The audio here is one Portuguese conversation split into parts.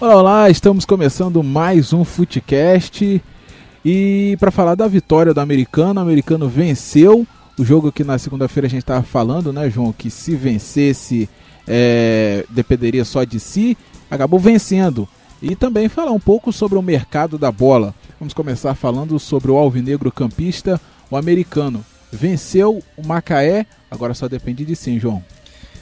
Olá, olá, estamos começando mais um Footcast e para falar da vitória do americano, o americano venceu o jogo que na segunda-feira a gente estava falando, né, João, que se vencesse é, dependeria só de si, acabou vencendo. E também falar um pouco sobre o mercado da bola. Vamos começar falando sobre o alvinegro campista, o americano. Venceu o Macaé, agora só depende de si, João.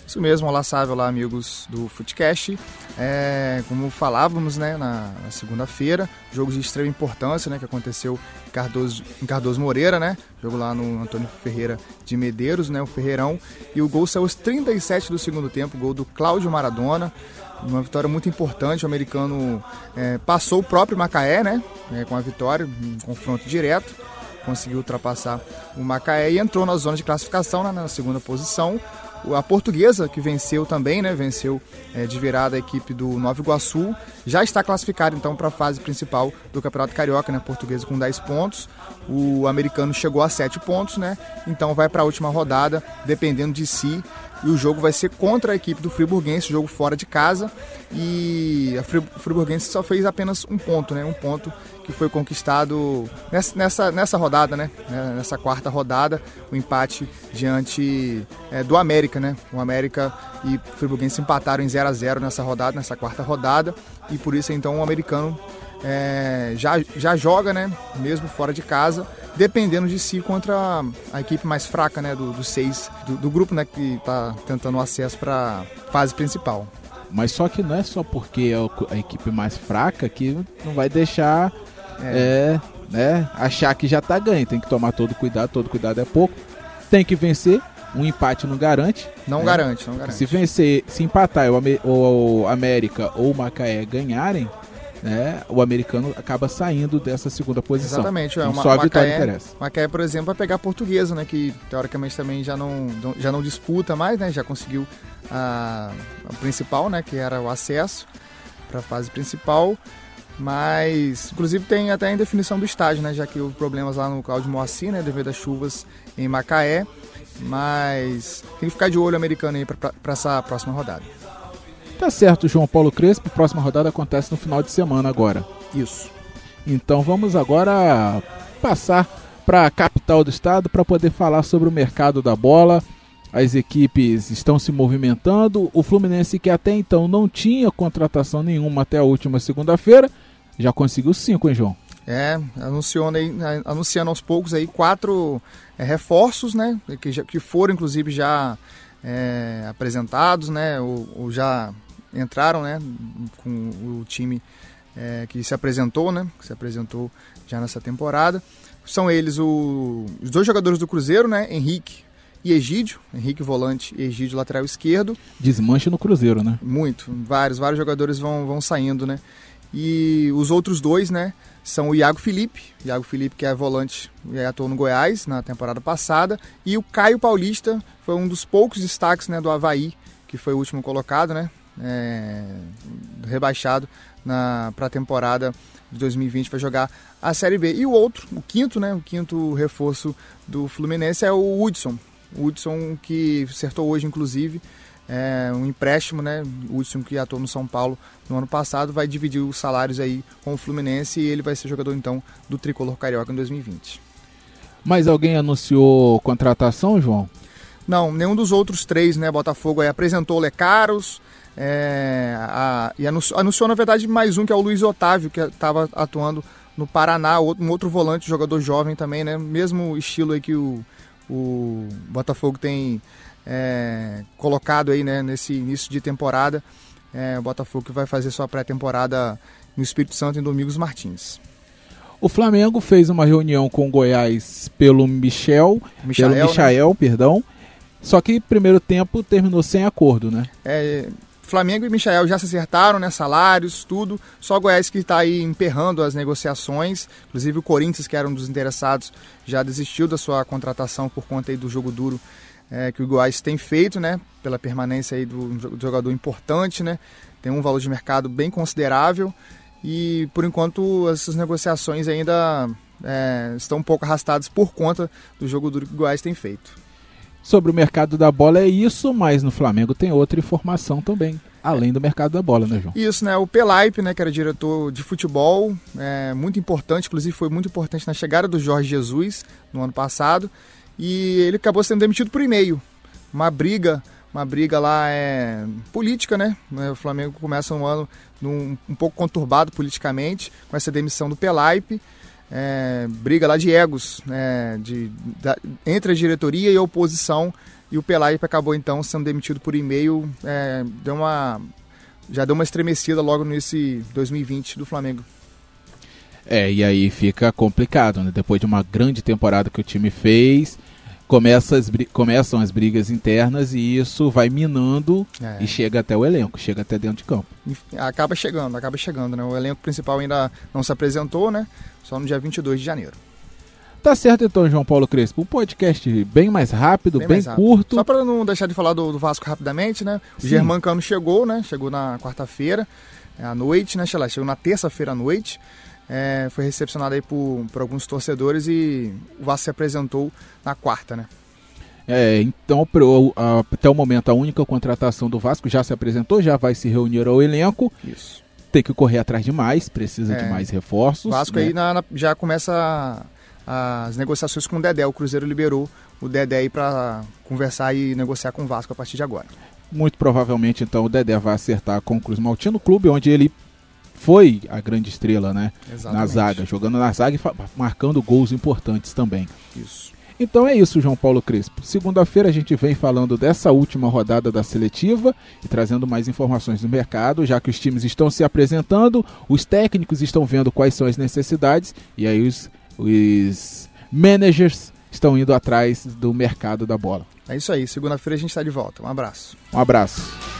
Isso mesmo, olá Sávio, olá amigos do Footcast. É, como falávamos né, na, na segunda-feira, jogo de extrema importância né, que aconteceu em Cardoso, em Cardoso Moreira, né? Jogo lá no Antônio Ferreira de Medeiros, né, o Ferreirão. E o gol saiu aos 37 do segundo tempo, gol do Cláudio Maradona. Uma vitória muito importante, o americano é, passou o próprio Macaé né, é, com a vitória, um confronto direto conseguiu ultrapassar o Macaé e entrou na zona de classificação né, na segunda posição. A portuguesa, que venceu também, né? Venceu é, de virada a equipe do Nova Iguaçu, já está classificada então para a fase principal do Campeonato Carioca, né? Portuguesa com 10 pontos. O americano chegou a 7 pontos, né? Então vai para a última rodada, dependendo de si. E o jogo vai ser contra a equipe do Friburguense, jogo fora de casa. E a Friburguense só fez apenas um ponto, né? Um ponto que foi conquistado nessa, nessa, nessa rodada, né? Nessa quarta rodada, o empate diante é, do América, né? O América e o Friburguense empataram em 0 a 0 nessa rodada, nessa quarta rodada, e por isso então o americano é, já, já joga, né? Mesmo fora de casa, dependendo de si contra a equipe mais fraca, né? Do, do seis do, do grupo, né? Que está tentando o acesso para fase principal. Mas só que não é só porque é a equipe mais fraca que não vai deixar é. é, né, achar que já tá ganho. Tem que tomar todo cuidado, todo cuidado é pouco. Tem que vencer. Um empate não garante. Não né? garante, não garante. Se vencer, se empatar o, o América ou o Macaé ganharem, né, o americano acaba saindo dessa segunda posição. Exatamente. É, uma, só a vitória Macaé, interessa. Macaé, por exemplo, vai pegar a portuguesa, né, que teoricamente também já não, já não disputa mais, né, já conseguiu a, a principal, né, que era o acesso para a fase principal. Mas, inclusive, tem até a indefinição do estádio, né? Já que houve problemas lá no Cláudio Moacir, né? Devido às chuvas em Macaé. Mas tem que ficar de olho americano aí para essa próxima rodada. Tá certo, João Paulo Crespo. Próxima rodada acontece no final de semana agora. Isso. Então vamos agora passar para a capital do estado para poder falar sobre o mercado da bola. As equipes estão se movimentando. O Fluminense, que até então não tinha contratação nenhuma até a última segunda-feira, já conseguiu cinco, hein, João? É, anunciando, aí, anunciando aos poucos aí quatro é, reforços, né? Que, já, que foram inclusive já é, apresentados, né? Ou, ou, já entraram, né? Com o time é, que se apresentou, né? Que se apresentou já nessa temporada. São eles o, os dois jogadores do Cruzeiro, né? Henrique e Egídio, Henrique volante e Egídio lateral esquerdo. Desmanche no Cruzeiro, né? Muito, vários, vários jogadores vão, vão saindo, né? E os outros dois, né, são o Iago Felipe, Iago Felipe que é volante e atuou no Goiás na temporada passada, e o Caio Paulista foi um dos poucos destaques, né, do Havaí, que foi o último colocado, né, é, rebaixado para a temporada de 2020 para jogar a Série B. E o outro, o quinto, né, o quinto reforço do Fluminense é o Hudson, o Hudson que acertou hoje, inclusive, é, um empréstimo, né? O Hudson que atuou no São Paulo no ano passado vai dividir os salários aí com o Fluminense e ele vai ser jogador então do Tricolor Carioca em 2020. Mas alguém anunciou contratação, João? Não, nenhum dos outros três, né? Botafogo aí apresentou o Lecaros é, a, e anunciou, anunciou, na verdade, mais um que é o Luiz Otávio, que estava atuando no Paraná, um outro volante, jogador jovem também, né? Mesmo estilo aí que o, o Botafogo tem é, colocado aí né, nesse início de temporada. É, o Botafogo que vai fazer sua pré-temporada no Espírito Santo em Domingos Martins. O Flamengo fez uma reunião com o Goiás pelo Michel, Michael, pelo Michael, né? perdão. Só que primeiro tempo terminou sem acordo, né? É, Flamengo e Michael já se acertaram, né? Salários, tudo. Só o Goiás que está aí emperrando as negociações. Inclusive o Corinthians, que era um dos interessados, já desistiu da sua contratação por conta aí do jogo duro é, que o Goiás tem feito, né? Pela permanência aí do, do jogador importante, né? Tem um valor de mercado bem considerável e por enquanto essas negociações ainda é, estão um pouco arrastadas por conta do jogo duro que o Goiás tem feito. Sobre o mercado da bola é isso, mas no Flamengo tem outra informação também. além do mercado da bola, né, João? Isso, né? O Pelaipe, né, que era diretor de futebol, é, muito importante, inclusive foi muito importante na chegada do Jorge Jesus no ano passado, e ele acabou sendo demitido por e-mail. Uma briga, uma briga lá é política, né? O Flamengo começa um ano num, um pouco conturbado politicamente, com essa demissão do Pelaipe. É, briga lá de egos né, de, da, entre a diretoria e a oposição e o Pelaipe acabou então sendo demitido por e-mail, é, deu uma, já deu uma estremecida logo nesse 2020 do Flamengo. É, e aí fica complicado, né? Depois de uma grande temporada que o time fez, começa as, começam as brigas internas e isso vai minando é. e chega até o elenco, chega até dentro de campo. Acaba chegando, acaba chegando, né? O elenco principal ainda não se apresentou, né? Só no dia 22 de janeiro. Tá certo então, João Paulo Crespo. Um podcast bem mais rápido, bem, bem mais rápido. curto. Só para não deixar de falar do, do Vasco rapidamente, né? O Sim. Germancano chegou, né? Chegou na quarta-feira é, à noite, né? Chegou na terça-feira à noite. É, foi recepcionado aí por, por alguns torcedores e o Vasco se apresentou na quarta, né? É, então, pro, a, até o momento, a única contratação do Vasco já se apresentou, já vai se reunir ao elenco. Isso. Tem que correr atrás de mais, precisa é, de mais reforços. O Vasco né? aí na, na, já começa as negociações com o Dedé. O Cruzeiro liberou o Dedé aí para conversar e negociar com o Vasco a partir de agora. Muito provavelmente, então, o Dedé vai acertar com o Cruz Maltino, clube onde ele foi a grande estrela, né? Exatamente. Na zaga, jogando na zaga e marcando gols importantes também. Isso. Então é isso, João Paulo Crespo. Segunda-feira a gente vem falando dessa última rodada da seletiva e trazendo mais informações do mercado, já que os times estão se apresentando, os técnicos estão vendo quais são as necessidades e aí os os managers estão indo atrás do mercado da bola. É isso aí. Segunda-feira a gente está de volta. Um abraço. Um abraço.